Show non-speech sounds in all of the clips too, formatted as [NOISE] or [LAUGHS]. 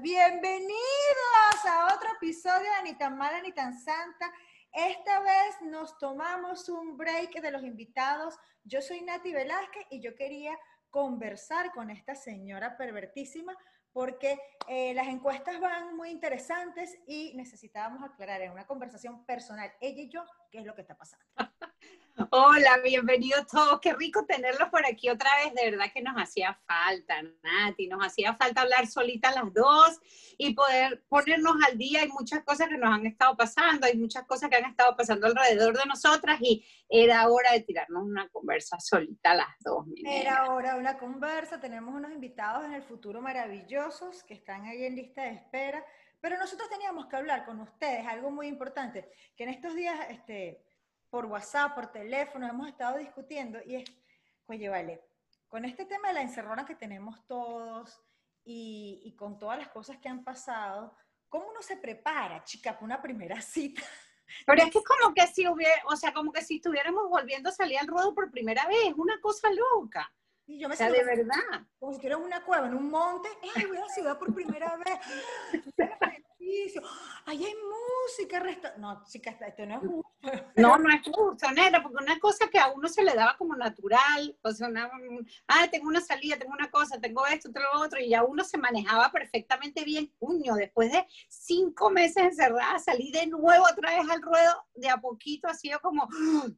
Bienvenidos a otro episodio de Ni tan mala ni tan santa. Esta vez nos tomamos un break de los invitados. Yo soy Nati Velázquez y yo quería conversar con esta señora pervertísima porque eh, las encuestas van muy interesantes y necesitábamos aclarar en una conversación personal, ella y yo, qué es lo que está pasando. Hola, bienvenidos todos. Qué rico tenerlos por aquí otra vez. De verdad que nos hacía falta, Nati. Nos hacía falta hablar solita las dos y poder ponernos al día. Hay muchas cosas que nos han estado pasando, hay muchas cosas que han estado pasando alrededor de nosotras y era hora de tirarnos una conversa solita las dos. Era hora de una conversa. Tenemos unos invitados en el futuro maravillosos que están ahí en lista de espera. Pero nosotros teníamos que hablar con ustedes algo muy importante, que en estos días, este, por WhatsApp, por teléfono, hemos estado discutiendo y es, oye, vale, con este tema de la encerrona que tenemos todos y, y con todas las cosas que han pasado, ¿cómo uno se prepara, chica, para una primera [LAUGHS] cita? Pero es que es como que si hubiera, o sea, como que si estuviéramos volviendo a salir al ruedo por primera vez, una cosa loca. Y yo me o sea, de verdad. Como si estuviera en una cueva, en un monte, ¡ay, voy a la ciudad por primera vez! [LAUGHS] ¡Ay, hay música! Resta no, chica, esto no es justo. No, no es justo, nena, porque una cosa que a uno se le daba como natural, o sea, una, ah, tengo una salida, tengo una cosa, tengo esto, tengo lo otro, y ya uno se manejaba perfectamente bien, puño, después de cinco meses encerrada, salí de nuevo otra vez al ruedo, de a poquito, ha sido como,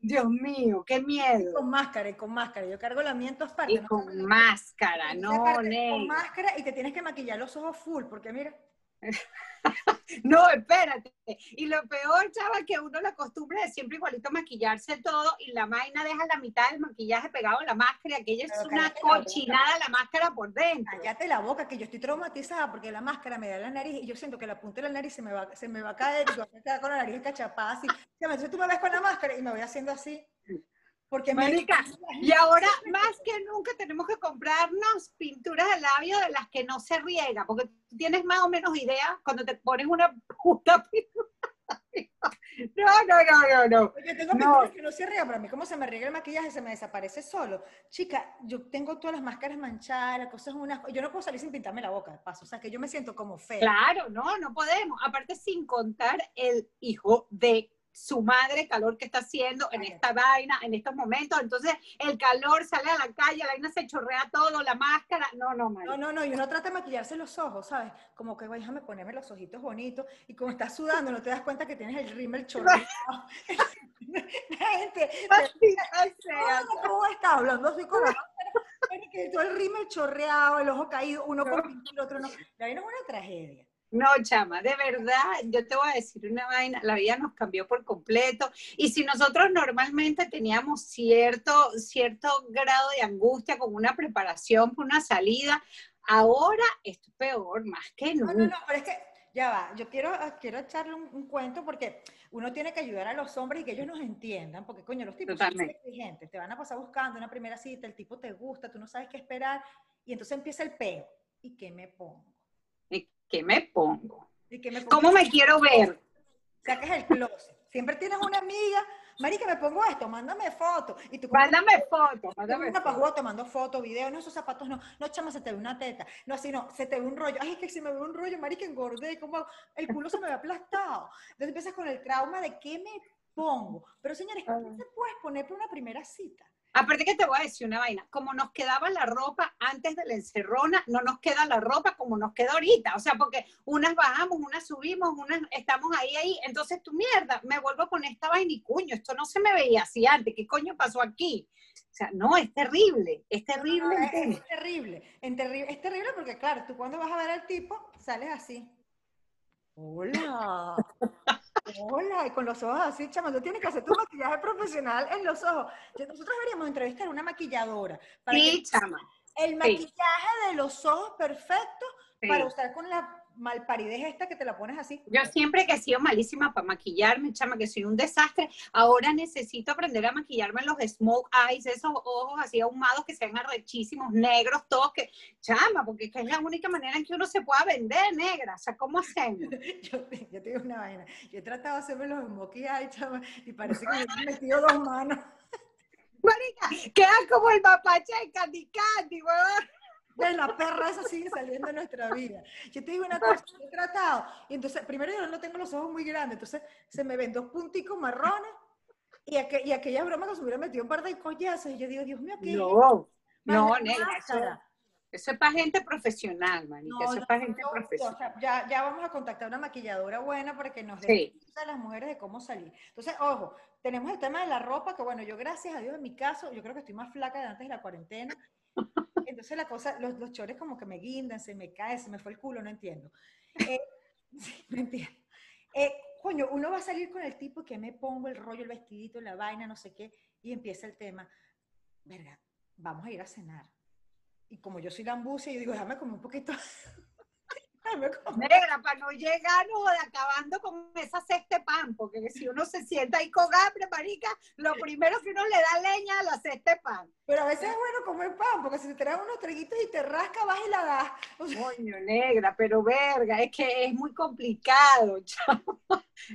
Dios mío, qué miedo. Y con máscara, y con máscara, yo cargo la mía en todas Y con máscara, no, Con máscara y te tienes que maquillar los ojos full, porque mira... [LAUGHS] [LAUGHS] no, espérate. Y lo peor, chava, que uno la costumbre de siempre igualito maquillarse todo y la vaina deja la mitad del maquillaje pegado a la máscara, aquella es una cochinada la, máscara por dentro. Cállate la boca, que yo estoy traumatizada porque la máscara me da la nariz y yo siento que la punta de la nariz se me va, se me va a caer y yo voy a quedar con la nariz cachapada así. Entonces tú me ves con la máscara y me voy haciendo así. Porque Marica, y ahora más que nunca tenemos que comprarnos pinturas de labio de las que no se riega, porque tú tienes más o menos idea cuando te pones una puta [LAUGHS] pintura. No, no, no, no, no. Yo tengo pinturas que no se riega, pero a mí como se me riega el maquillaje se me desaparece solo. Chica, yo tengo todas las máscaras manchadas, cosas unas... Yo no puedo salir sin pintarme la boca, de paso. O sea, que yo me siento como fea. Claro, no, no podemos. Aparte, sin contar el hijo de su madre, calor que está haciendo en esta vaina, en estos momentos. Entonces, el calor sale a la calle, la vaina se chorrea todo, la máscara. No, no, No, no, no. Y uno trata de maquillarse los ojos, ¿sabes? Como que, déjame ponerme los ojitos bonitos. Y como estás sudando, no te das cuenta que tienes el rímel chorreado. la [LAUGHS] gente. ¿Cómo estás hablando así con la que todo el rímel chorreado, el ojo caído, uno con pintura, otro no. La vaina es una tragedia. No, chama, de verdad, yo te voy a decir una vaina, la vida nos cambió por completo. Y si nosotros normalmente teníamos cierto, cierto grado de angustia con una preparación por una salida, ahora es peor, más que nunca. No, no, no, pero es que ya va, yo quiero, quiero echarle un, cuento porque uno tiene que ayudar a los hombres y que ellos nos entiendan, porque coño, los tipos son exigentes, te van a pasar buscando una primera cita, el tipo te gusta, tú no sabes qué esperar, y entonces empieza el peo. ¿Y qué me pongo? ¿Qué me pongo? ¿Cómo me quiero ver? Sacas el closet. Siempre tienes una amiga, Marica, me pongo esto, mándame foto. Y tú mándame foto, mándame foto. te mando foto, video, no, esos zapatos no, no, chama, se te ve una teta, no, así no, se te ve un rollo, ay, es que si me ve un rollo, marica, engordé, como el culo se me ve aplastado. Entonces empiezas con el trauma de qué me pongo. Pero señores, ¿qué se puede poner por una primera cita? Aparte que te voy a decir una vaina, como nos quedaba la ropa antes de la encerrona, no nos queda la ropa como nos queda ahorita. O sea, porque unas bajamos, unas subimos, unas estamos ahí, ahí. Entonces, tu mierda, me vuelvo con esta vaina y cuño, esto no se me veía así antes. ¿Qué coño pasó aquí? O sea, no, es terrible, es terrible. es, terrible, es terrible, es terrible porque, claro, tú cuando vas a ver al tipo, sales así. [LAUGHS] Hola. Hola, y con los ojos así, chama, tú tienes que hacer tu maquillaje profesional en los ojos. Nosotros deberíamos entrevistar a una maquilladora. sí, chama. El maquillaje de los ojos perfecto para usar con la malparidez esta que te la pones así. Yo siempre que he sido malísima para maquillarme, chama, que soy un desastre. Ahora necesito aprender a maquillarme los smoke eyes, esos ojos así ahumados que sean arrechísimos, negros, todos que, chama, porque es la única manera en que uno se pueda vender negra. O sea, ¿cómo hacemos? [LAUGHS] yo, yo te digo una vaina. Yo he tratado de hacerme los smoke eyes, chama, y parece que me he metido dos manos. [LAUGHS] Marica, queda como el mapache de Candy Candy, weón. De la perra esa sigue saliendo en nuestra vida. Yo te digo una cosa, he tratado, y entonces, primero yo no tengo los ojos muy grandes, entonces se me ven dos punticos marrones, y, y aquella broma que se hubiera metido un par de collazos, y yo digo, Dios mío, ¿qué No, no, negra, eso, es para gente profesional, manita, eso es para gente profesional. ya, ya vamos a contactar a una maquilladora buena para que nos dé a las mujeres de cómo salir. Entonces, ojo, tenemos el tema de la ropa, que bueno, yo gracias a Dios en mi caso, yo creo que estoy más flaca de antes de la cuarentena, entonces la cosa, los, los chores como que me guindan, se me cae, se me fue el culo, no entiendo. Eh, [LAUGHS] no entiendo. Eh, coño, uno va a salir con el tipo que me pongo el rollo, el vestidito, la vaina, no sé qué, y empieza el tema. Verga, vamos a ir a cenar. Y como yo soy la ambucia, yo digo, déjame comer un poquito. [LAUGHS] Negra, para no llegar no, acabando con esa cesta pan, porque si uno se sienta ahí con hambre, marica, lo primero que uno le da leña a la cesta pan. Pero a veces es bueno comer pan, porque si te traes unos treguitos y te rasca, vas y la das. Coño, negra, pero verga, es que es muy complicado, [LAUGHS] chamo.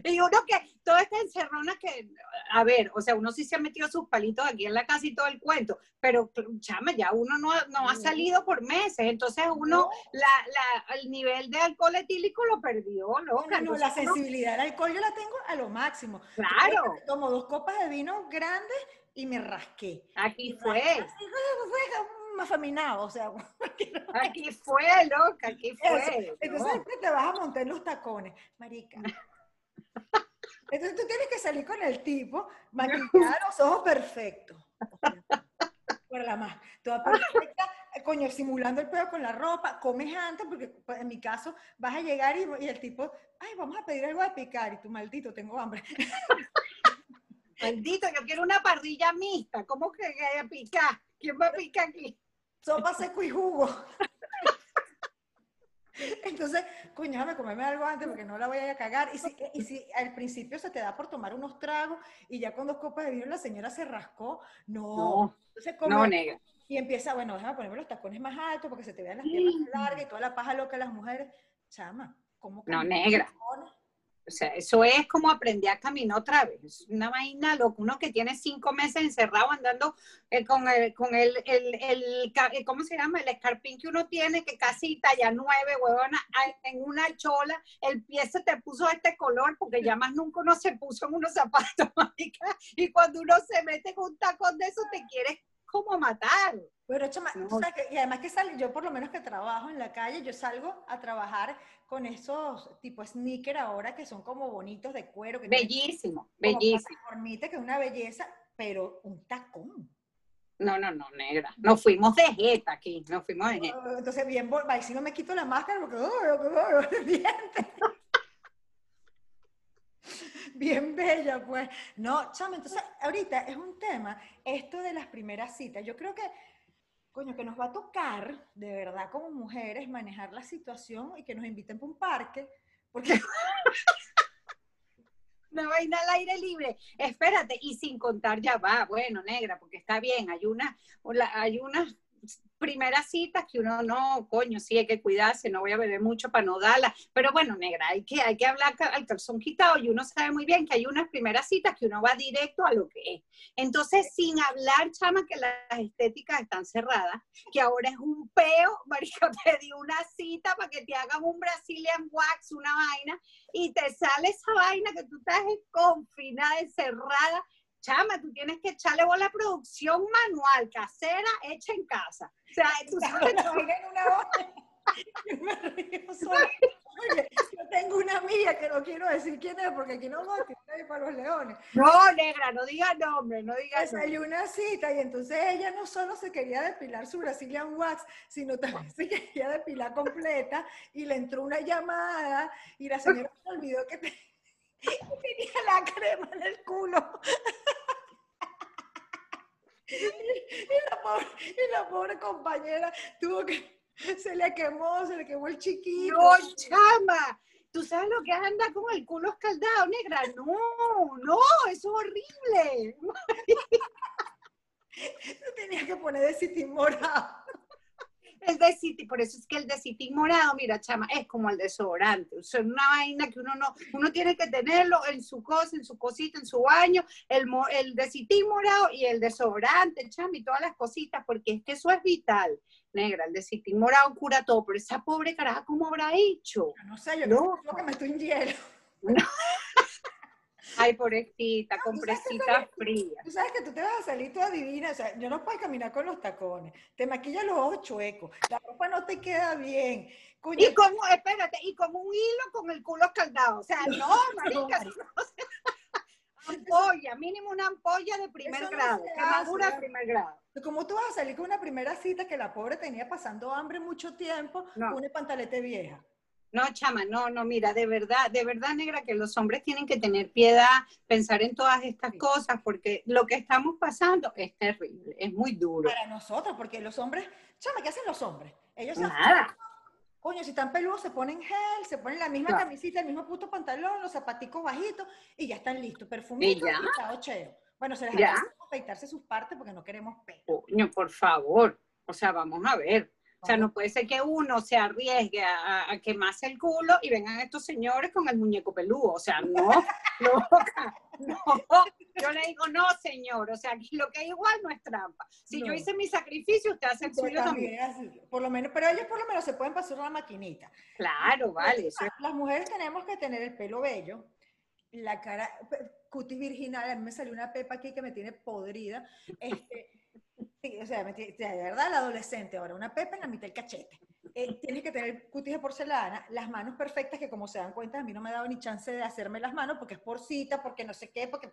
Y uno que, toda esta encerrona que, a ver, o sea, uno sí se ha metido sus palitos aquí en la casa y todo el cuento, pero chama, ya uno no, no ha salido por meses, entonces uno, la, la, el nivel de alcohol etílico lo perdió, loca. No, la sensibilidad al alcohol yo la tengo a lo máximo. Claro. Tomo dos copas de vino grandes y me rasqué. Aquí fue. Fue afeminado, o sea. [LAUGHS] Aquí fue, loca, aquí fue. Entonces después te vas a montar en los tacones, marica. [LAUGHS] Entonces tú tienes que salir con el tipo, maquillada, los ojos perfectos. Por la más, toda perfecta, coño, simulando el pedo con la ropa, comes antes, porque pues, en mi caso vas a llegar y, y, el tipo, ay, vamos a pedir algo de picar, y tú, maldito, tengo hambre. [LAUGHS] Maldito, yo quiero una parrilla mixta, ¿cómo que hay a picar? ¿Quién va a picar aquí? Sopa seco y jugo. [LAUGHS] Entonces, coño, déjame comerme algo antes porque no la voy a cagar. Y si, y si al principio se te da por tomar unos tragos y ya con dos copas de vino la señora se rascó, no. No, Entonces, no nega. Y empieza, bueno, déjame ponerme los tacones más altos porque se te vean las piernas largas y toda la paja loca de las mujeres. Chama, ¿cómo? No, negra. O sea, eso es como aprender a caminar otra vez. Una vaina loca. Uno que tiene cinco meses encerrado andando eh, con, el, con el, el, el, eh, ¿cómo se llama? El escarpín que uno tiene, que casi talla nueve, huevona, en una chola, el pie se te puso este color, porque ya más nunca uno se puso en unos zapatos, [LAUGHS] marica, y cuando uno se mete con un tacón de eso, te quieres como matar. Pero, chama, y además que sale, yo por lo menos que trabajo en la calle, yo salgo a trabajar con esos tipo sneaker ahora que son como bonitos de cuero. Que bellísimo, bellísimo. que es una belleza, pero un tacón. No, no, no, negra. Nos fuimos de jeta aquí, nos fuimos de jeta. Entonces, bien, si no me quito la máscara porque, oh, oh, oh, [LAUGHS] [LAUGHS] bien bella, pues. No, chama, entonces, ahorita es un tema, esto de las primeras citas. Yo creo que coño, que nos va a tocar, de verdad, como mujeres, manejar la situación y que nos inviten para un parque, porque... [LAUGHS] Una vaina al aire libre. Espérate, y sin contar ya va, bueno, negra, porque está bien, hay una, hay unas primeras citas que uno no, coño, sí hay que cuidarse, no voy a beber mucho para no darla, pero bueno, negra, hay que, hay que hablar al calzón quitado y uno sabe muy bien que hay unas primeras citas que uno va directo a lo que es. Entonces, sin hablar, chama, que las estéticas están cerradas, que ahora es un peo, [LAUGHS] marica, pedí una cita para que te hagan un Brazilian wax, una vaina, y te sale esa vaina que tú estás confinada, encerrada, chama, tú tienes que echarle bola a producción manual, casera, hecha en casa. O sea, tú [LAUGHS] sabes en una [LAUGHS] yo me río sola. Oye, yo tengo una amiga que no quiero decir quién es porque aquí no voy a para los leones. No, negra, no diga nombre, no diga pues Hay una cita y entonces ella no solo se quería depilar su Brazilian Wax, sino también se quería depilar completa y le entró una llamada y la señora se olvidó que, [LAUGHS] tenía la crema en el culo. [LAUGHS] y, la pobre, y la pobre compañera tuvo que, se le quemó, se le quemó el chiquito. No, chama, ¿tú sabes lo que es andar con el culo escaldado, negra? No, no, eso es horrible. [LAUGHS] Tú tenías que poner de sitín El de por eso es que el de morado, mira, chama, es como el desodorante. O sea, una vaina que uno no, uno tiene que tenerlo en su cosa, en su cosita, en su baño, el, el de morado y el desodorante, chama, y todas las cositas, porque es que eso es vital. Negra, el de morado cura todo, pero esa pobre caraja, ¿cómo habrá hecho? No sé, yo no. que me estoy en hielo. No. [LAUGHS] Ay, pobrecita, con presita fría. Tú sabes que tú te vas a salir toda divina, o sea, yo no puedo caminar con los tacones, te maquillas los ojos chuecos, la ropa no te queda bien. y como, espérate, y como un hilo con el culo escaldado, o sea, [LAUGHS] no, marica, no, [LAUGHS] ampolla, mínimo una ampolla de primer grado, quemadura de primer grado. Como tú vas a salir con una primera cita que la pobre tenía pasando hambre mucho tiempo, con una pantalete vieja. No, chama, no, no, mira, de verdad, de verdad, negra, que los hombres tienen que tener piedad, pensar en todas estas cosas, porque lo que estamos pasando es terrible, es muy duro. Para nosotros, porque los hombres, chama, ¿qué hacen los hombres? Ellos Nada. coño, si están peludos, se ponen gel, se ponen la misma camisita, el mismo puto pantalón, los zapaticos bajitos, y ya están listos, perfumitos y, y Bueno, se les a afeitarse sus partes porque no queremos pelo. Coño, por favor. O sea, vamos a ver. O sea, no puede ser que uno se arriesgue a, a, quemarse el culo y vengan estos señores con el muñeco peludo. O sea, no, loca, no. Yo le digo, no, señor. O sea, aquí lo que es igual no es trampa. Si yo hice mi sacrificio, usted hace el suyo también. Por lo menos, pero ellos por lo menos se pueden pasar una maquinita. Claro, vale. Las mujeres tenemos que tener el pelo bello, la cara, cutis virginal. A mí me salió una pepa aquí que me tiene podrida. Este, o sea, de verdad, el adolescente ahora, una pepa en la mitad del cachete. Eh, tienes que tener cutis de porcelana, las manos perfectas, que como se dan cuenta, a mí no me ha dado ni chance de hacerme las manos porque es por cita, porque no sé qué, porque...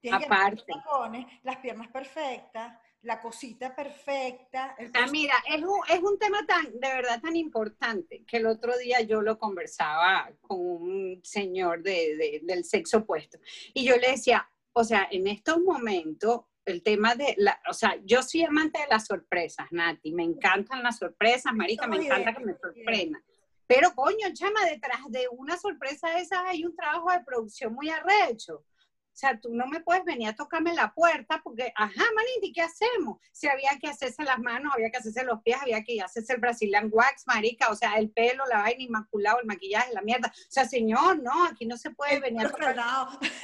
Tienes Aparte. Que las piernas perfectas, la cosita perfecta. Ah, mira, es un, es un tema tan, de verdad tan importante que el otro día yo lo conversaba con un señor de, de, del sexo opuesto y yo le decía, o sea, en estos momentos el tema de, la, o sea, yo soy amante de las sorpresas, Nati, me encantan las sorpresas, marica, me encanta que me sorprendan. Pero coño, chama, detrás de una sorpresa esa hay un trabajo de producción muy arrecho. O sea, tú no me puedes venir a tocarme la puerta porque, ajá, manita, ¿y qué hacemos? Si había que hacerse las manos, había que hacerse los pies, había que hacerse el Brazilian wax, marica, o sea, el pelo, la vaina inmaculado, el maquillaje, la mierda. O sea, señor, no, aquí no se puede venir a tocar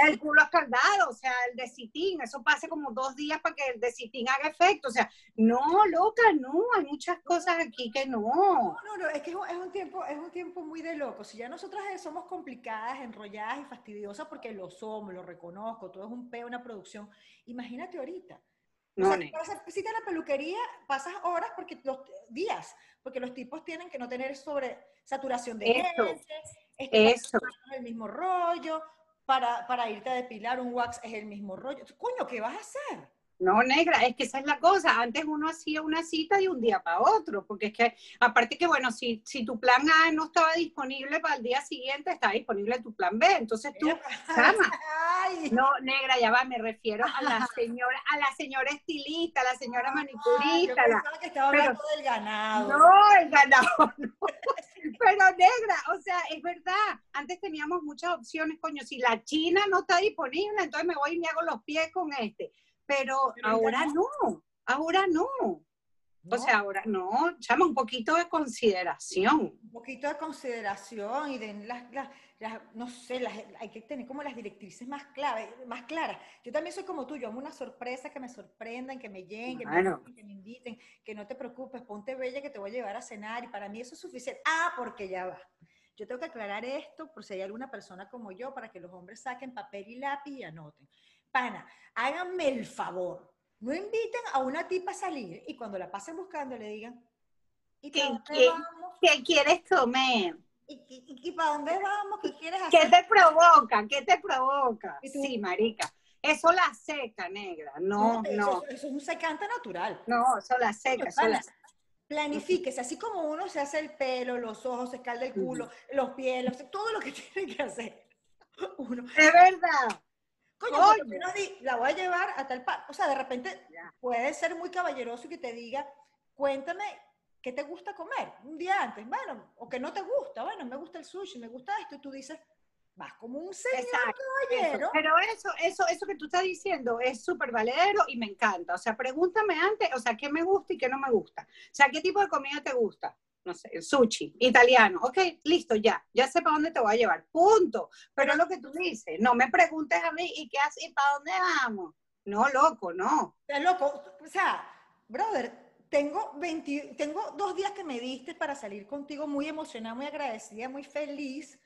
el culo escaldado, o sea, el de citín, eso pasa como dos días para que el de citín haga efecto. O sea, no, loca, no, hay muchas cosas aquí que no. No, no, no, es que es un, tiempo, es un tiempo muy de loco. Si ya nosotras somos complicadas, enrolladas y fastidiosas porque lo somos, lo reconocemos todo es un peo, una producción. Imagínate ahorita. No, o sea, para hacer visita a la peluquería pasas horas porque los días, porque los tipos tienen que no tener sobre saturación de Eso. Eso. Es el mismo rollo. Para, para irte a depilar un wax es el mismo rollo. Coño, ¿qué vas a hacer? No, negra, es que esa es la cosa. Antes uno hacía una cita de un día para otro, porque es que, aparte que, bueno, si, si tu plan A no estaba disponible para el día siguiente, está disponible tu plan B. Entonces tú, llama. [LAUGHS] No, negra, ya va, me refiero a la señora, a la señora estilista, a la señora manicurista. que estaba hablando del ganado. No, el ganado, [LAUGHS] no. Pero negra, o sea, es verdad, antes teníamos muchas opciones, coño, si la china no está disponible, entonces me voy y me hago los pies con este pero, ahora no, ahora no. O sea, ahora no, llama un poquito de consideración. Un poquito de consideración y de las, no sé, hay que tener como las directrices más, clave, más claras. Yo también soy como tú, yo amo una sorpresa, que me sorprendan, que me lleguen, que, me, inviten, que no te preocupes, ponte bella que te voy a llevar a cenar y para mí eso es suficiente. Ah, porque ya va. Yo tengo que aclarar esto por si hay alguna persona como yo para que los hombres saquen papel y lápiz y anoten pana, háganme el favor. No inviten a una tipa a salir y cuando la pasen buscando le digan, ¿y ¿Qué, ¿Qué quieres comer? ¿Y, para dónde vamos? ¿Qué quieres hacer? ¿Qué te provoca? ¿Qué te provoca? Sí, marica. Eso la seca, negra. No, no. Eso, es un secante natural. No, eso la seca. Eso la... Planifíquese, así como uno se hace el pelo, los ojos, se escalda el culo, los pies, todo lo que [LAUGHS] tiene que hacer. Uno. Es verdad. Coño, la voy a llevar a tal O sea, de repente puede ser muy caballeroso y que te diga, cuéntame qué te gusta comer un día antes. Bueno, o que no te gusta. Bueno, me gusta el sushi, me gusta esto. Y tú dices, vas como un señor caballero. Pero eso, eso, eso que tú estás diciendo es súper valedero y me encanta. O sea, pregúntame antes, o sea, qué me gusta y qué no me gusta. O sea, qué tipo de comida te gusta. No sé, sushi, italiano. Ok, listo, ya. Ya sé para dónde te voy a llevar. Punto. Pero lo que tú dices, no me preguntes a mí y qué haces y para dónde vamos. No, loco, no. Es loco. O sea, brother, tengo, 20, tengo dos días que me diste para salir contigo muy emocionada, muy agradecida, muy feliz.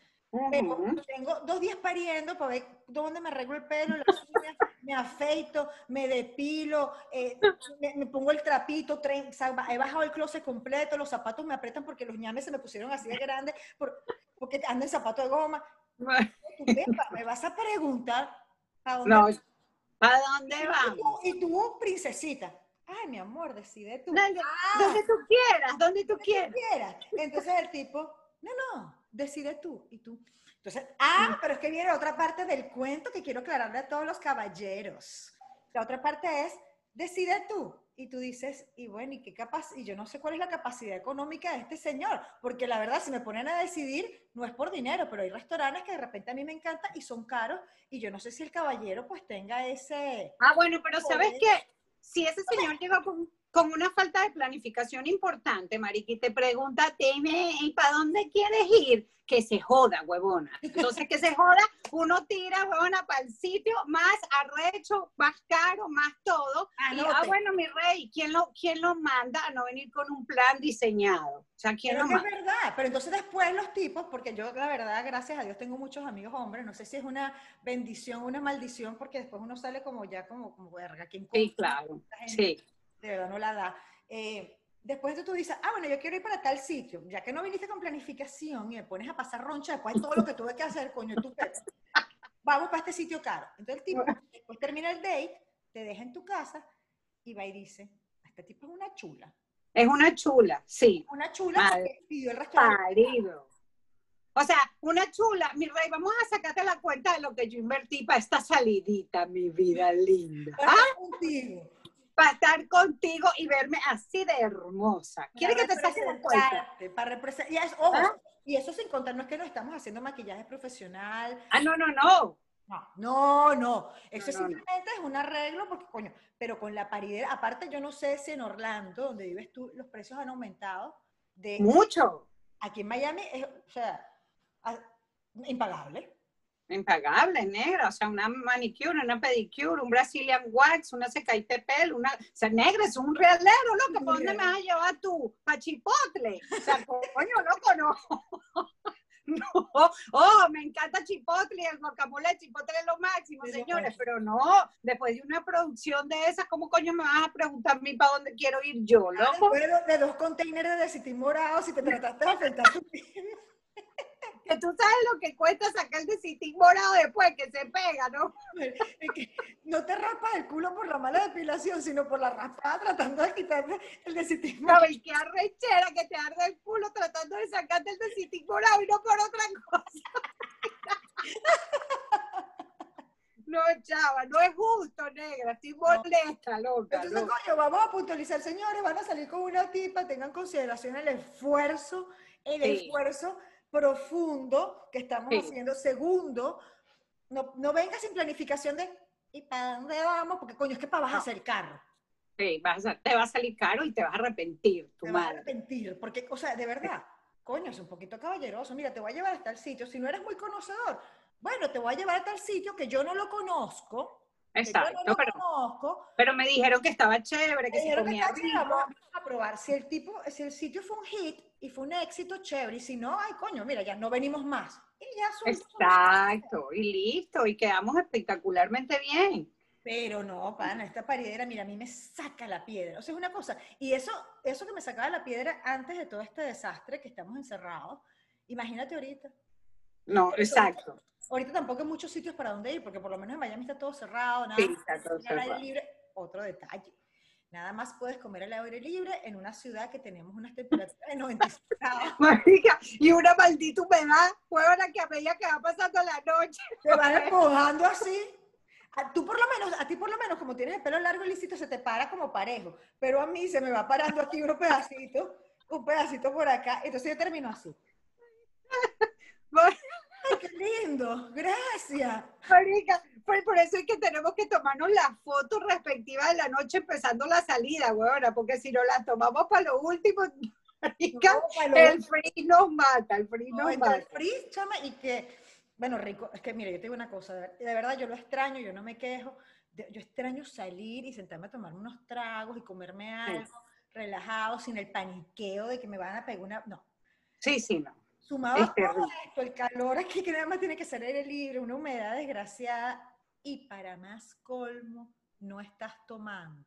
Pero tengo dos días pariendo para ver dónde me arreglo el pelo, las uñas, me afeito, me depilo, eh, me, pongo el trapito, he bajado el closet completo, los zapatos me apretan porque los ñames se me pusieron así de grandes, porque ando en zapato de goma. [LAUGHS] me vas a preguntar a dónde, no, ¿a dónde vamos? Y tú, princesita, ay, mi amor, decide tú. Donde, ah, donde tú quieras, donde tú quieras. quieras. Entonces el tipo, no, no, decide tú y tú. Entonces, ah, pero es que viene otra parte del cuento que quiero aclararle a todos los caballeros. La otra parte es, decide tú. Y tú dices, y bueno, ¿y qué capaz? Y yo no sé cuál es la capacidad económica de este señor, porque la verdad, si me ponen a decidir, no es por dinero, pero hay restaurantes que de repente a mí me encantan y son caros, y yo no sé si el caballero pues tenga ese... Ah, bueno, pero ¿sabes qué? Si ese señor llega con con una falta de planificación importante, Mariqui, te pregunta, dime, ¿y para dónde quieres ir? Que se joda, huevona. Entonces, que se joda, uno tira, huevona, para el sitio más arrecho, más caro, más todo. Y, ah, bueno, mi rey, ¿quién lo, ¿quién lo manda a no venir con un plan diseñado? O sea, ¿quién lo manda? Es verdad, pero entonces después los tipos, porque yo, la verdad, gracias a Dios, tengo muchos amigos hombres, no sé si es una bendición una maldición, porque después uno sale como ya como, como verga. ¿quién sí, claro, sí de verdad no la da. Eh, después de tú dices, ah, bueno, yo quiero ir para tal sitio, ya que no viniste con planificación y me pones a pasar roncha después de todo lo que tuve que hacer, coño, tú, vamos para este sitio caro. Entonces el tipo, después termina el date, te deja en tu casa y va y dice, este tipo es una chula. Es una chula, sí. Una chula que pidió el restaurante. Parido. O sea, una chula, mi rey, vamos a sacarte la cuenta de lo que yo invertí para esta salidita, mi vida linda. ¿Ah? Contigo para estar contigo y verme así de hermosa. ¿Quieres que te saque la cuenta? Para representar. Y, ¿Ah? y eso sin contar, no es que no estamos haciendo maquillaje profesional. Ah, no, no, no. No, no, Eso simplemente es un arreglo porque, coño, pero con la paridad, aparte yo no sé si en Orlando, donde vives tú, los precios han aumentado. De, Mucho. Aquí en Miami, es, o sea, impagable impagable, negra, o sea, una manicure, una pedicure, un Brazilian wax, una secaite pel, una, o sea, negra, es un realero, loco, ¿para dónde me vas a llevar tú? ¿Para Chipotle? O sea, [LAUGHS] coño, loco, no. [LAUGHS] No, oh, me encanta Chipotle, el guacamole Chipotle es lo máximo, señores, pero no, después de una producción de esas, ¿cómo coño me vas a preguntar a mí para dónde quiero ir yo, ah, loco? Después de dos containers de citín morado, si te trataste de afectar tu que tú sabes lo que cuesta sacar de citín morado después que se pega, ¿no? no te raspas el culo por la mala depilación, sino por la raspada tratando de quitarte el de citín morado. y qué arrechera que te arde el culo tratando de sacarte el de citín morado y no por otra cosa. No, chava, no es justo, negra, estoy molesta, loca. Entonces, coño, vamos a puntualizar, señores, van a salir con una tipa, tengan consideración el esfuerzo, el esfuerzo profundo que estamos haciendo. Segundo, no, no venga sin planificación de ¿y para dónde vamos? Porque coño, es que para vas a hacer carro. Sí, vas a, te va a salir caro y te vas a arrepentir, tu te madre. Vas a arrepentir, porque, o sea, de verdad, coño, es un poquito caballeroso. Mira, te voy a llevar hasta el sitio. Si no eres muy conocedor, bueno, te voy a llevar hasta el sitio que yo no lo conozco. Exacto, no pero, conozco, pero me dijeron que estaba chévere, que se comía bien. Vamos a probar si el tipo, si el sitio fue un hit, y fue un éxito chévere. Y si no, ay, coño, mira, ya no venimos más. Y ya Exacto, y listo, y quedamos espectacularmente bien. Pero no, pana, esta paridera, mira, a mí me saca la piedra. O sea, es una cosa. Y eso, eso que me sacaba la piedra antes de todo este desastre que estamos encerrados, imagínate ahorita. No, exacto. Ahorita tampoco hay muchos sitios para donde ir, porque por lo menos en Miami está todo cerrado, nada. Sí, está todo cerrado. Libre. Otro detalle. Nada más puedes comer al aire libre en una ciudad que tenemos unas temperaturas de 95 [LAUGHS] grados. y una maldita humedad, la que a medida que va pasando la noche. Te vas empujando así. A, tú por lo menos, a ti por lo menos, como tienes el pelo largo y lisito, se te para como parejo. Pero a mí se me va parando aquí un pedacito, un pedacito por acá. Entonces yo termino así. [LAUGHS] Ay, qué lindo, gracias. Marica, por, por eso es que tenemos que tomarnos las fotos respectivas de la noche empezando la salida, huevona, porque si no las tomamos para lo último, marica, No, el free nos mata, el free No, nos entre el mata. free, chama, y que, bueno, rico, es que mira, yo te digo una cosa, de verdad yo lo extraño, yo no me quejo, yo extraño salir y sentarme a tomarme unos tragos y comerme algo relajado, sin el paniqueo de que me van a pegar una, no. Sí, sí, no. Sumado a todo esto, el calor aquí que nada más tiene que ser aire libre, una humedad desgraciada, y para más colmo, no estás tomando.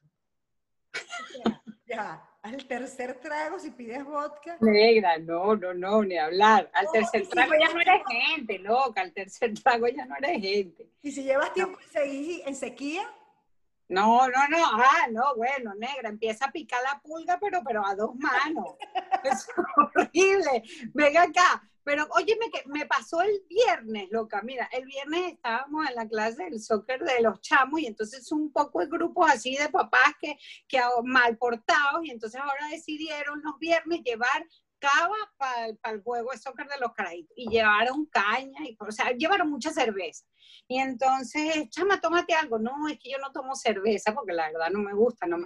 O sea, [LAUGHS] ya, al tercer trago, si pides vodka, Negra, no, no, no, ni hablar. Al No, tercer si trago ya no eres gente, loca. Al tercer [LAUGHS] trago ya no eres gente. y si llevas tiempo seguir en sequía, No, no, no, ah, no, bueno, negra, empieza a picar la pulga, pero, pero a dos manos. [LAUGHS] Es horrible. Venga acá. Pero óyeme que me pasó el viernes, loca. Mira, el viernes estábamos en la clase del soccer de los chamos y entonces un poco de grupos así de papás que, que mal portados y entonces ahora decidieron los viernes llevar para el juego de soccer de los carajitos y llevaron caña, y, o sea, llevaron mucha cerveza. Y entonces, chama, tómate algo. No, es que yo no tomo cerveza porque la verdad no me gusta. No,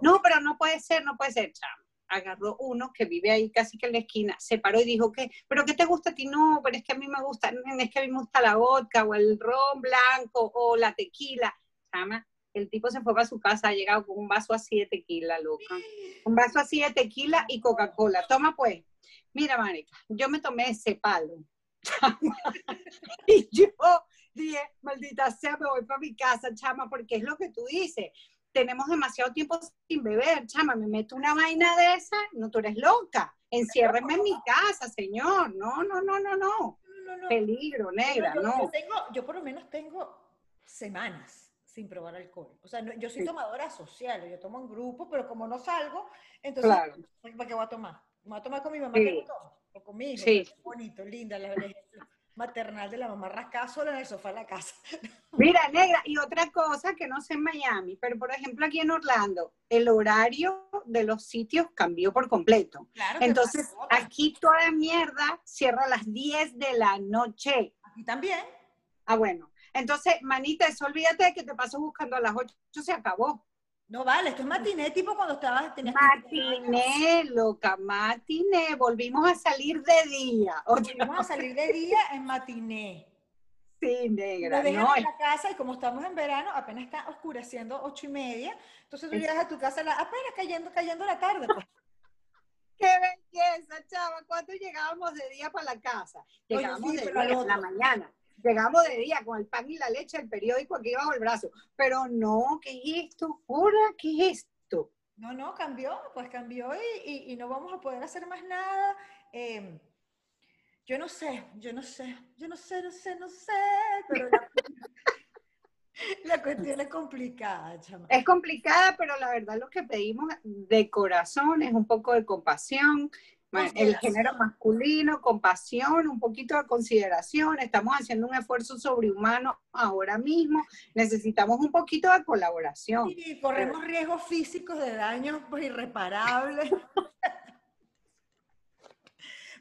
no pero no puede ser, no puede ser, chama. Agarró uno que vive ahí casi que en la esquina, se paró y dijo que, pero ¿qué te gusta a ti? No, pero es que a mí me gusta, es que a mí me gusta la vodka o el ron blanco o la tequila. Chama, el tipo se fue para su casa, ha llegado con un vaso así de tequila, loca. Un vaso así de tequila y Coca-Cola. Toma pues. Mira, marica, yo me tomé ese palo. [LAUGHS] y yo dije, maldita sea, me voy para mi casa, chama, porque es lo que tú dices. Tenemos demasiado tiempo sin beber, chama, me meto una vaina de esa, no, tú eres loca. Enciérreme en mi casa, señor. No, no, no, no, no. no, no, no. Peligro, negra, yo, yo no. tengo, yo por lo menos tengo semanas sin probar alcohol. O sea, no- yo soy Sí. tomadora social, yo tomo en grupo, pero como no salgo, entonces, Claro. ¿para qué voy a tomar? ¿Me voy a tomar con mi mamá Sí. que no tomo? ¿O con mi hijo? Sí. que es bonito, linda, la, maternal de la mamá rascada sola en el sofá de la casa. [LAUGHS] Mira, negra, y otra cosa que no sé en Miami, pero por ejemplo aquí en Orlando, el horario de los sitios cambió por completo. Claro Entonces, pasó, aquí toda mierda cierra a las 10 de la noche. aquí también. Ah, bueno. Entonces, manita, eso olvídate de que te paso buscando a las 8, se acabó. No vale, esto es matiné, tipo cuando estabas, tenías 15 años. Matiné, loca, matiné. Volvimos a salir de día. [LAUGHS] Vamos a salir de día en matiné. sí, negra. dejan No, en la casa y como estamos en verano, apenas está oscureciendo ocho y media, entonces tú Es- llegas a tu casa la- apenas cayendo, cayendo la tarde. Pues. [LAUGHS] qué belleza, chava. ¿Cuándo llegábamos de día para la casa? Oye, Llegábamos sí, de día la mañana. Llegamos de día con el pan y la leche, el periódico aquí bajo el brazo. Pero no, ¿qué es esto? ¿Jura? ¿Qué es esto? No, no, cambió, pues cambió y, y- y no vamos a poder hacer más nada. Eh, yo no sé, yo no sé, yo no sé, no sé, no sé, pero la, [LAUGHS] la cuestión es complicada, chama. Es complicada, pero la verdad lo que pedimos de corazón es un poco de compasión, el género masculino, compasión, un poquito de consideración. Estamos haciendo un esfuerzo sobrehumano ahora mismo. Necesitamos un poquito de colaboración. Y corremos riesgos físicos de daños pues, irreparables. [LAUGHS]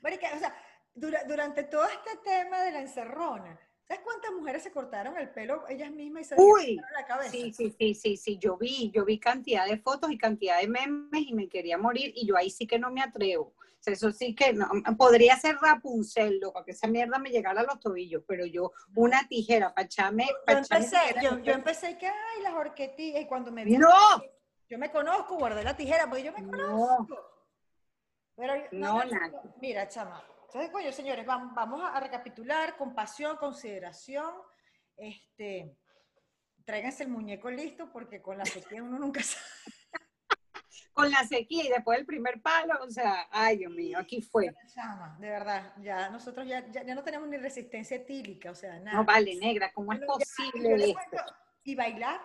Marica, o sea, dura- durante todo este tema de la encerrona, ¿sabes cuántas mujeres se cortaron el pelo ellas mismas y se Uy, la cabeza? Sí, sí, sí, sí, sí, yo vi, yo vi cantidad de fotos y cantidad de memes y me quería morir y yo ahí sí que no me atrevo. Sea, eso sí que no, podría ser Rapunzel, loca, que esa mierda me llegara a los tobillos, pero yo una tijera para echarme, Yo empecé, yo, yo empecé que, ay, las horquetillas, y cuando me vi, No, yo me conozco, guardé la tijera, porque yo me No. conozco. Pero, No, nada. Mira, chama, entonces, coño, señores, vamos, vamos a recapitular, compasión, consideración, este, tráiganse el muñeco listo, porque con la sequía uno nunca [LAUGHS] sabe. Con la sequía y después el primer palo, o sea, ay Dios mío, aquí fue. De verdad, ya nosotros ya, ya, ya no tenemos ni resistencia etílica, o sea, nada. No vale, negra, ¿cómo es posible esto? cuento, Y bailar,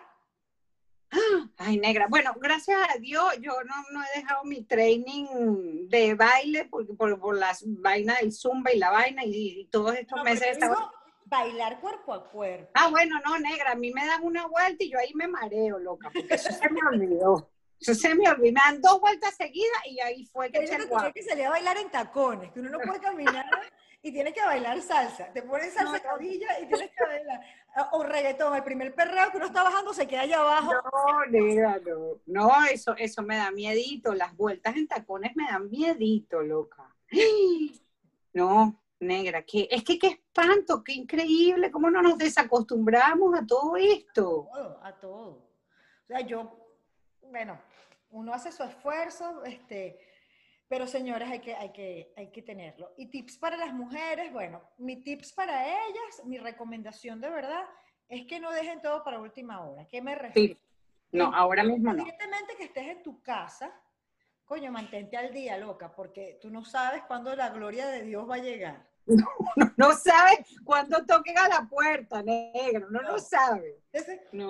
Ay, negra. Bueno, gracias a Dios, yo no, no he dejado mi training de baile por, por, por las vainas del zumba y la vaina y, y todos estos no, meses digo, bailar cuerpo a cuerpo. Ah, bueno, no, negra, a mí me dan una vuelta y yo ahí me mareo, loca, porque eso se me olvidó. Eso se me olvidó. Me dan dos vueltas seguidas y ahí fue que Que eché yo el te guapo. tenía que salir a bailar en tacones, que uno no puede caminar y tienes que bailar salsa. Te pones salsa cabilla y tienes que bailar. O reggaetón, el primer perreo que uno está bajando se queda allá abajo. No, negra, no. No, eso, eso me da miedito. Las vueltas en tacones me dan miedito, loca. [GASPS] No, negra, que es que qué espanto, qué increíble, cómo no nos desacostumbramos a todo esto. A todo, a todo. O sea, yo, bueno, uno hace su esfuerzo, este, pero señores, hay que, hay, que, hay que tenerlo. Y tips para las mujeres, bueno, mi tips para ellas, mi recomendación de verdad, es que no dejen todo para última hora. ¿Qué me refiero? No, ahora mismo no. Evidentemente que estés en tu casa, coño, mantente al día, loca, porque tú no sabes cuándo la gloria de Dios va a llegar. No, no, sabes cuándo toquen a la puerta, negro, no, lo sabe.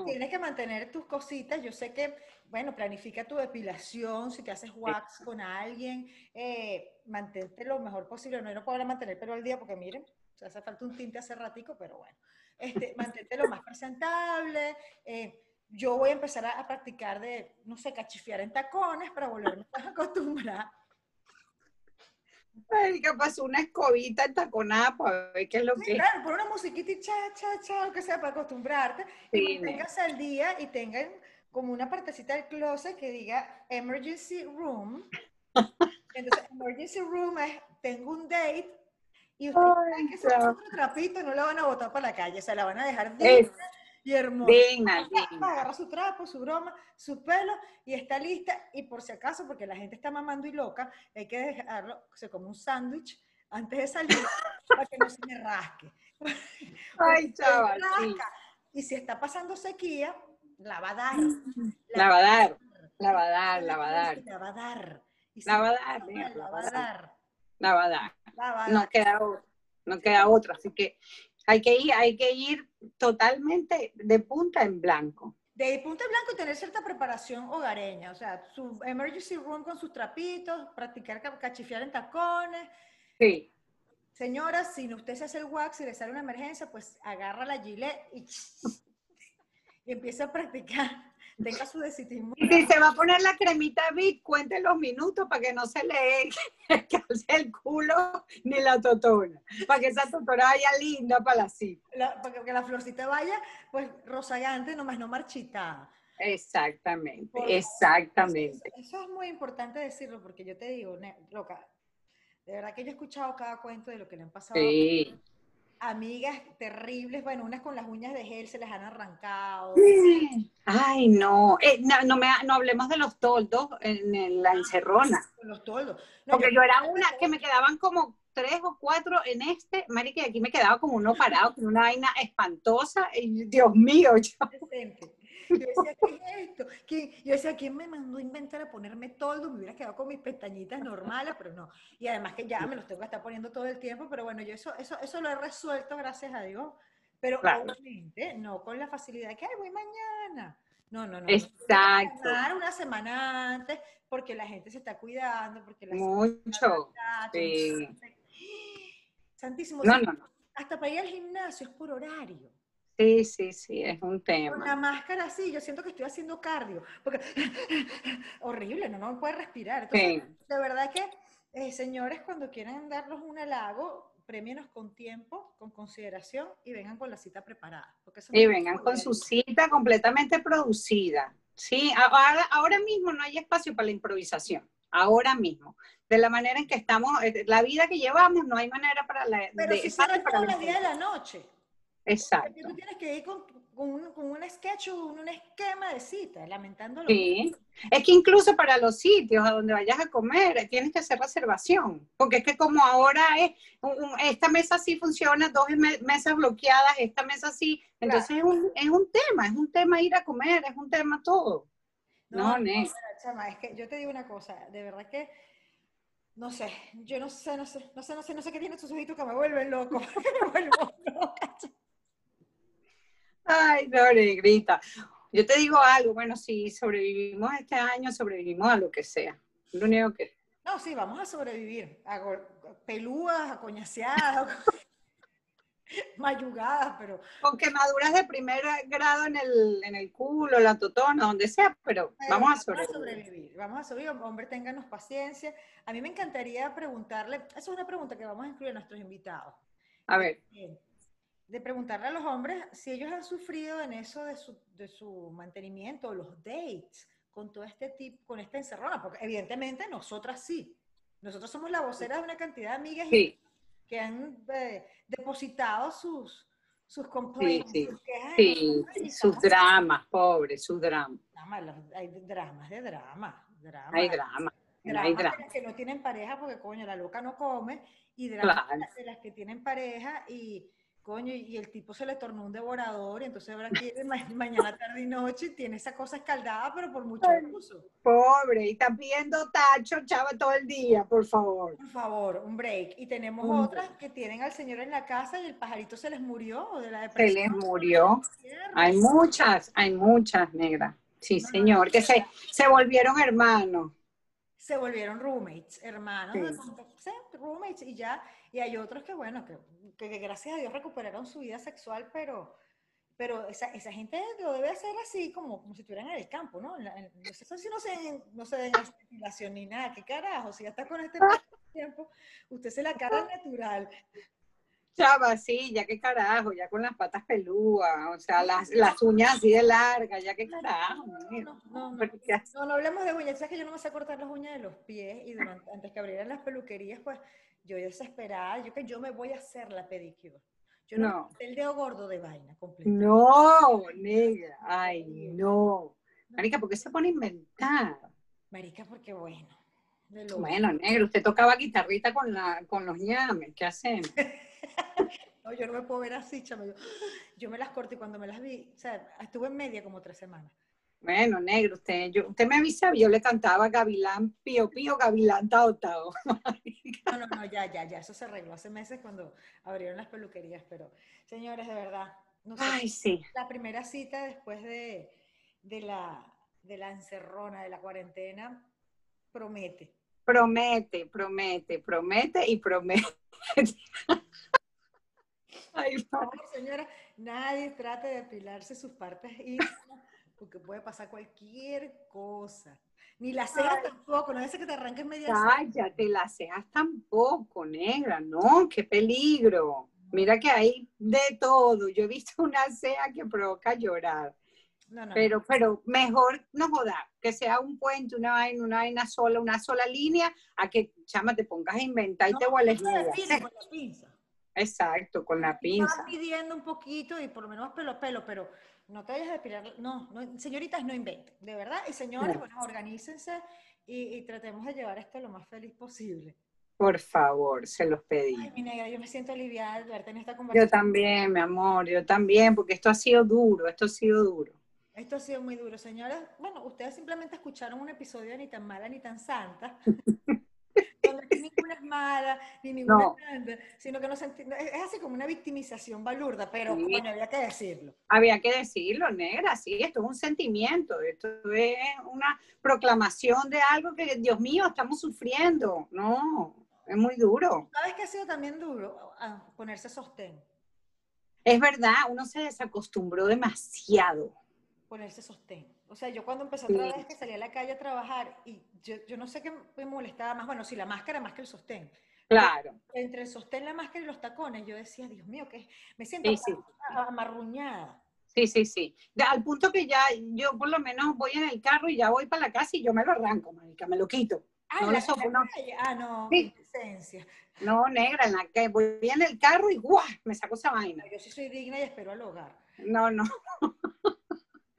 Tienes que mantener tus cositas. Yo sé que, bueno, planifica tu depilación, si te haces wax con alguien, eh, mantente lo mejor posible. No, no puedo mantener pelo al día porque miren, se hace falta un tinte hace ratico, pero bueno. Este, [LAUGHS] mantente lo más presentable. Eh, yo voy a empezar a, practicar de, no sé, cachifiar en tacones para volverme [LAUGHS] a acostumbrar. Ay, capaz una escobita taconada para ver qué es lo que Claro, por una musiquita y cha, cha, cha, lo que sea, para acostumbrarte. y tengas al día y tengan como una partecita del closet que diga emergency room. [LAUGHS] Entonces, emergency room es, tengo un date y ustedes que es un trapito no la van a botar para la calle, o sea, la van a dejar digna y hermosa. Digna, digna. Agarra su trapo, su broma, su pelo y está lista. Y por si acaso, porque la gente está mamando y loca, hay que dejarlo, se come un sándwich antes de salir para que no se me rasque. Ay, chaval. Y si está pasando sequía, la va a dar. La va a dar. La va a dar, la va a dar. La va a dar. La va a dar. La va a dar. La va a dar. No queda otra. No queda otra. Así que hay que ir, hay que ir totalmente de punta en blanco. De punta en blanco y tener cierta preparación hogareña, o sea, su emergency room con sus trapitos, practicar cachifiar en tacones. Sí. Señora, si usted se hace el wax y le sale una emergencia, pues agarra la gilet y, [LAUGHS] y empieza a practicar tenga su decitismo. Y si se va a poner la cremita Vic, cuente los minutos para que no se le calce [LAUGHS] el culo ni la totona, para que esa totona vaya linda para la cita. para que la florcita vaya, pues, rozagante, nomás no marchitada. Exactamente, exactamente. Eso, es muy importante decirlo, porque yo te digo, loca, de verdad que yo he escuchado cada cuento de lo que le han pasado. Sí amigas terribles, bueno, unas con las uñas de gel se les han arrancado. Ay, no, eh, no, me, no hablemos de los toldos en, la encerrona. Los toldos. Porque yo, era una que me quedaban como tres o cuatro en este, Mari, que aquí me quedaba como uno parado, con una vaina espantosa, y Dios mío, yo. Yo decía, ¿qué es esto? Yo decía, ¿quién me mandó a inventar a ponerme toldo? Me hubiera quedado con mis pestañitas normales, pero no. Y además que ya me los tengo que estar poniendo todo el tiempo, pero bueno, yo eso, eso, eso lo he resuelto, gracias a Dios. Pero obviamente no con la facilidad que, ay, voy mañana. No, no, no. Exacto. Una semana antes, porque la gente se está cuidando, porque la Mucho. sí. Santísimo. No, no, no. Hasta para ir al gimnasio es por horario. Sí, sí, sí, es un tema. Con la máscara sí, yo siento que estoy haciendo cardio, porque [LAUGHS] horrible, no, no puede respirar. Entonces, De verdad que, eh, señores, cuando quieran darnos un halago, premienos con tiempo, con consideración y vengan con la cita preparada. Porque y vengan con su cita completamente producida. Sí, ahora, ahora mismo no hay espacio para la improvisación ahora mismo. De la manera en que estamos, eh, la vida que llevamos, no hay manera para la... Pero si para todos los días de la noche. Exacto. tú tienes que ir con, con, un, con un sketch o un, esquema de cita, lamentándolo. Sí, es que incluso para los sitios a donde vayas a comer tienes que hacer reservación, porque es que como ahora es, esta mesa sí funciona, dos mesas bloqueadas, esta mesa sí, entonces es, un, es un tema, es un tema ir a comer, es un tema todo. No, no, no chama, es que yo te digo una cosa, de verdad que no sé, yo no sé, no sé, no sé, no sé, no sé qué tiene tus ojitos que me vuelven loco, [LAUGHS] me vuelvo loca. Ay, no, negrita. Yo te digo algo, bueno, si sobrevivimos este año, sobrevivimos a lo que sea. Lo único que... No, sí, vamos a sobrevivir. A pelúas, a coñaseadas. [LAUGHS] mayugadas, pero... Con quemaduras de primer grado en el, en el culo, la totona, donde sea, pero, vamos a sobrevivir. Vamos a sobrevivir, hombre, ténganos paciencia. A mí me encantaría preguntarle, esa es una pregunta que vamos a incluir a nuestros invitados. A ver. De preguntarle a los hombres si ellos han sufrido en eso de su, de su mantenimiento, los dates, con todo este tipo, con esta encerrona, porque evidentemente nosotras sí. Nosotros somos la vocera de una cantidad de amigas sí que han eh, depositado sus, sus complaints, sí, sí, sí, sus dramas, pobres, sus dramas. Hay dramas de drama. drama hay drama. hay drama. que no tienen pareja porque, coño, la loca no come, y dramas de las que tienen pareja y coño, y el tipo se le tornó un devorador, y entonces ahora quiere [LAUGHS] mañana, tarde y noche, tiene esa cosa escaldada, pero por mucho uso. Pobre, y está pidiendo tacho, chava, todo el día, por favor. Por favor, un break. Y tenemos otras que tienen al señor en la casa y el pajarito se les murió, de la depresión. Se les murió. Hay muchas, hay muchas, negra. Sí, señor, que se, se volvieron hermanos. Se volvieron roommates, hermanos, roommates, y ya, y hay otros que, bueno, que que gracias a Dios recuperaron su vida sexual, pero, pero esa, esa gente lo debe hacer así, como, como si estuvieran en el campo, ¿no? no sé si no se, no se den depilación ni nada, ¿qué carajo? Si ya está con este [LAUGHS] tiempo, usted se la cara natural. Chava, sí, ya qué carajo, ya con las patas pelúas, o sea, las, las uñas así de largas, ya qué carajo. No, no, no, no, no, hablemos de uñas, sabes que yo no me sé cortar las uñas de los pies y durante, antes que abrieran las peluquerías, pues yo desesperada, yo que yo me voy a hacer la pedicure. Yo no, el dedo gordo de vaina completo. No, negra, ay, no. Marica, ¿por qué se pone a inventar? Marica, porque bueno. Bueno, negro, usted tocaba guitarrita con, la, con los ñames, ¿qué hacen? [LAUGHS] no, yo no me puedo ver así, chamo. Yo, yo, me las corté y cuando me las vi, o sea, estuve en media como tres semanas. Bueno, negro, usted, yo, usted me avisaba, yo le cantaba Gavilán, Pío Pío, Gavilán Tao Tao. [LAUGHS] No, no, no, ya, ya, ya, eso se arregló hace meses cuando abrieron las peluquerías, pero señores, de verdad, no sé, Ay, sí. la primera cita después de, de, la, de la encerrona, de la cuarentena, promete. Promete, promete, promete y promete. [LAUGHS] Ay, señora, nadie trate de apilarse sus partes íntimas porque puede pasar cualquier cosa. Ni las cejas tampoco, no es que te arranques media Cállate, las cejas tampoco, negra, no, qué peligro. Mira que hay de todo. Yo he visto una ceja que provoca llorar. pero, pero mejor no joda, que sea un puente, una vaina, una vaina sola, una sola línea, a que, chama, te pongas a inventar y te vuelves. Exacto, con la pinza. Estás pidiendo un poquito y por lo menos pelo a pelo, pero no te vayas a depilar, no, no, señoritas no inventen, de verdad, y señores, bueno, organícense y, tratemos de llevar esto lo más feliz posible. Por favor, se los pedí. Ay, mi negra, yo me siento aliviada de verte en esta conversación. Yo también, mi amor, yo también, porque esto ha sido duro, esto ha sido duro. Esto ha sido muy duro, señoras. Bueno, ustedes simplemente escucharon un episodio ni tan mala ni tan santa. [LAUGHS] mala, ni ninguna es sino que no se es así como una victimización balurda, pero bueno, había que decirlo. Había que decirlo, negra, sí, esto es un sentimiento, esto es una proclamación de algo que, Dios mío, estamos sufriendo, no, es muy duro. ¿Sabes qué ha sido también duro? Ah, ponerse sostén. Es verdad, uno se desacostumbró demasiado. Ponerse sostén. O sea, yo cuando empecé otra vez que salí a la calle a trabajar y yo, yo no sé qué me molestaba más, bueno, si la máscara más que el sostén. Claro. Entre el sostén, la máscara y los tacones, yo decía, Dios mío, que me siento amarruñada. Sí, sí, sí. al punto que ya yo por lo menos voy en el carro y ya voy para la casa y yo me lo arranco, marica, me lo quito. Ah, no, la, no. ah no, sí. No, negra, en la que voy en el carro y ¡guau! me saco esa vaina. Yo sí soy digna y espero al hogar. No, no.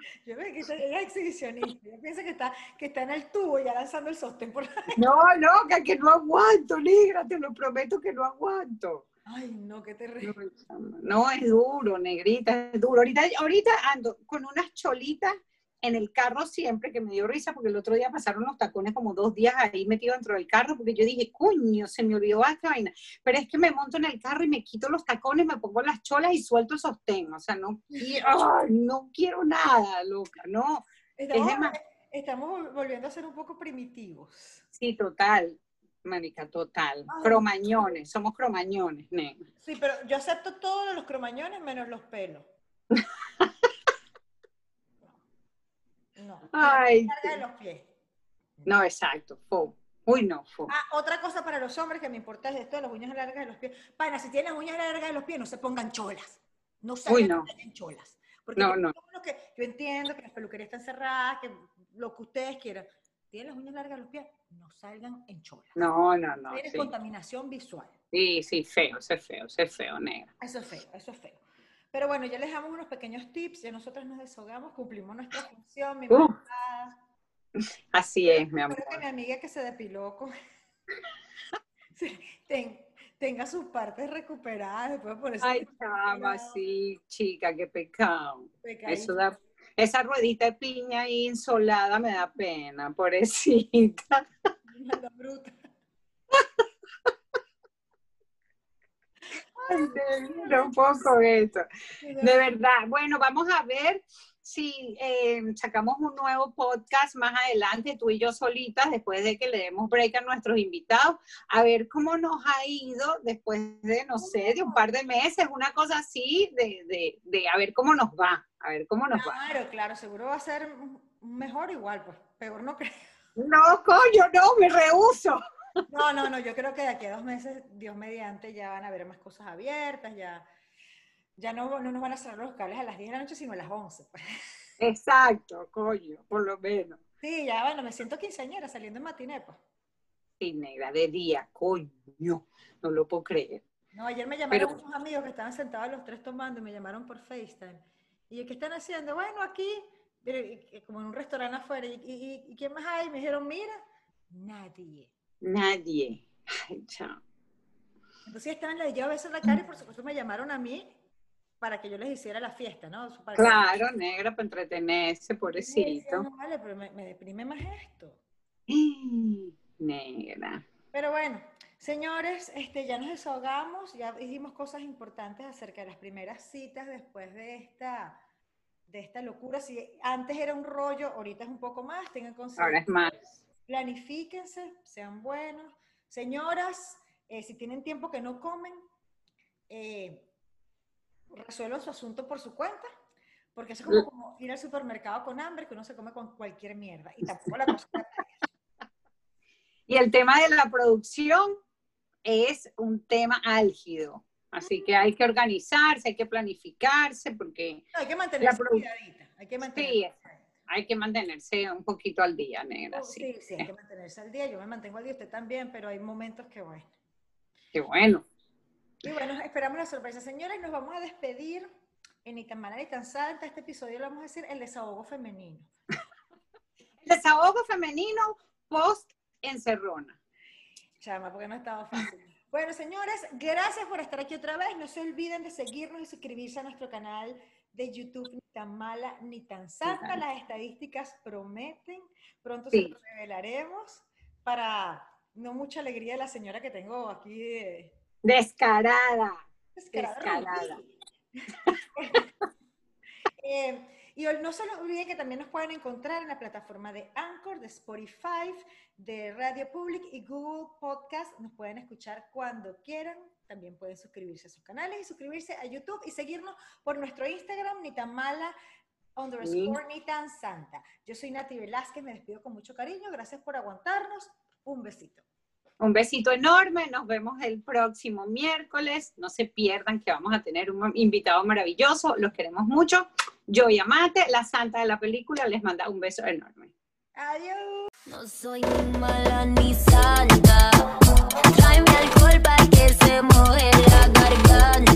[LAUGHS] Yo veo que ella es exhibicionista. Yo pienso que está, que está en el tubo ya lanzando el sostén por ahí. No, no, que, que no aguanto, negra, te lo prometo que no aguanto. Ay, no, qué terrible. No, es duro, negrita, es duro. Ahorita, ahorita ando con unas cholitas en el carro siempre, que me dio risa porque el otro día pasaron los tacones como dos días ahí metido dentro del carro, porque yo dije, coño, se me olvidó esta vaina. Pero es que me monto en el carro y me quito los tacones, me pongo las cholas y suelto el sostén. O sea, no quiero, [LAUGHS] no quiero nada, loca, no. Estamos, estamos volviendo a ser un poco primitivos. Sí, total. Marica, total. Cromañones, somos cromañones, negra. Sí, pero yo acepto todos los cromañones menos los pelos. [LAUGHS] No. Ay. Larga de los pies. No, exacto. Uy, no. Ah, otra cosa para los hombres que me importa es esto de las uñas largas de los pies. Pana, si tienen uñas largas de los pies, no se pongan cholas. No se no. en cholas. Porque No, yo, no. lo que, yo entiendo que las peluquerías están cerradas, que lo que ustedes quieran. Tienen las uñas largas de los pies, no salgan en cholas. No, no, no. Tienen Sí, contaminación visual. sí, sí, feo, ese es feo, ese es feo, negra. Eso es feo, eso es feo. Pero bueno, ya les damos unos pequeños tips, ya nosotros nos desahogamos, cumplimos nuestra función, mi Uh, mamá. Así es, mi amor. Espero que mi amiga que se depiló con... [LAUGHS] Ten- tenga sus partes recuperadas, después por eso... Ay, chama, sí, chica, qué pecado. Eso da, esa ruedita de piña ahí insolada me da pena, pobrecita. [LAUGHS] Mala bruta. Ay, negra, un poco esto. De verdad. Bueno, vamos a ver si eh, sacamos un nuevo podcast más adelante, tú y yo solitas, después de que le demos break a nuestros invitados, a ver cómo nos ha ido después de, no sé, de un par de meses, una cosa así, de, de, de a ver cómo nos va, a ver cómo nos va. Claro, claro, seguro va a ser mejor igual, pues, peor no creo. No, coño, no, me rehuso. No, no, no, yo creo que de aquí a dos meses, Dios mediante, ya van a haber más cosas abiertas, ya, ya no, no nos van a cerrar los locales a las 10 de la noche, sino a las 11. pues. Exacto, coño, por lo menos. Sí, ya, bueno, me siento quinceañera saliendo en matiné, pues. Sí, negra, de día, coño, no lo puedo creer. No, ayer me llamaron Pero- unos amigos que estaban sentados los tres tomando y me llamaron por FaceTime. Y yo, ¿qué están haciendo? Bueno, aquí, como en un restaurante afuera. ¿Y, y, y- y quién más hay? Me dijeron, mira, nadie. Nadie. Ay, chao. Entonces estaban le yo a veces la cara y por supuesto me llamaron a mí para que yo les hiciera la fiesta, ¿no? Para que- Claro, negra, para entretenerse, pobrecito. "No, vale, pero me, me deprime más esto. [GASPS] Negra. Pero bueno, señores, este, ya nos desahogamos, ya dijimos cosas importantes acerca de las primeras citas después de esta, de esta locura. Si antes era un rollo, ahorita es un poco más, tengan Ahora es más. Planifíquense, sean buenos. Señoras, eh, si tienen tiempo que no comen, eh, resuelvan su asunto por su cuenta, porque eso es como, como ir al supermercado con hambre, que uno se come con cualquier mierda. Y tampoco la cosa [LAUGHS] Y el tema de la producción es un tema álgido. Así que hay que organizarse, hay que planificarse, porque No, hay que mantenerse produ- cuidadita. Hay que mantenerse. Hay que mantenerse un poquito al día, negra. Oh, Sí. sí, sí, hay que mantenerse al día. Yo me mantengo al día, usted también, pero hay momentos que bueno. Qué bueno. Y bueno, esperamos la sorpresa. Señores, nos vamos a despedir en ni tan mala ni tan santa. Este episodio lo vamos a decir el desahogo femenino. El desahogo femenino post encerrona. Chama, porque no estaba fácil. Bueno, señores, gracias por estar aquí otra vez. No se olviden de seguirnos y suscribirse a nuestro canal de YouTube, ni tan mala ni tan santa. Las estadísticas prometen. Pronto Sí. se los revelaremos para no mucha alegría de la señora que tengo aquí de, Descarada. Descarada, Descarada. [LAUGHS] Eh, y no se les olviden que también nos pueden encontrar en la plataforma de Anchor, de Spotify, de Radio Public y Google Podcast. Nos pueden escuchar cuando quieran. También pueden suscribirse a sus canales y suscribirse a YouTube y seguirnos por nuestro Instagram, ni tan mala underscore ni tan santa. Yo soy Nati Velázquez, me despido con mucho cariño. Gracias por aguantarnos. Un besito. Un besito enorme, nos vemos el próximo miércoles. No se pierdan que vamos a tener un invitado maravilloso. Los queremos mucho. Yo y Amate, la santa de la película, les manda un beso enorme. Adiós. No soy ni mala ni santa quemo la garganta.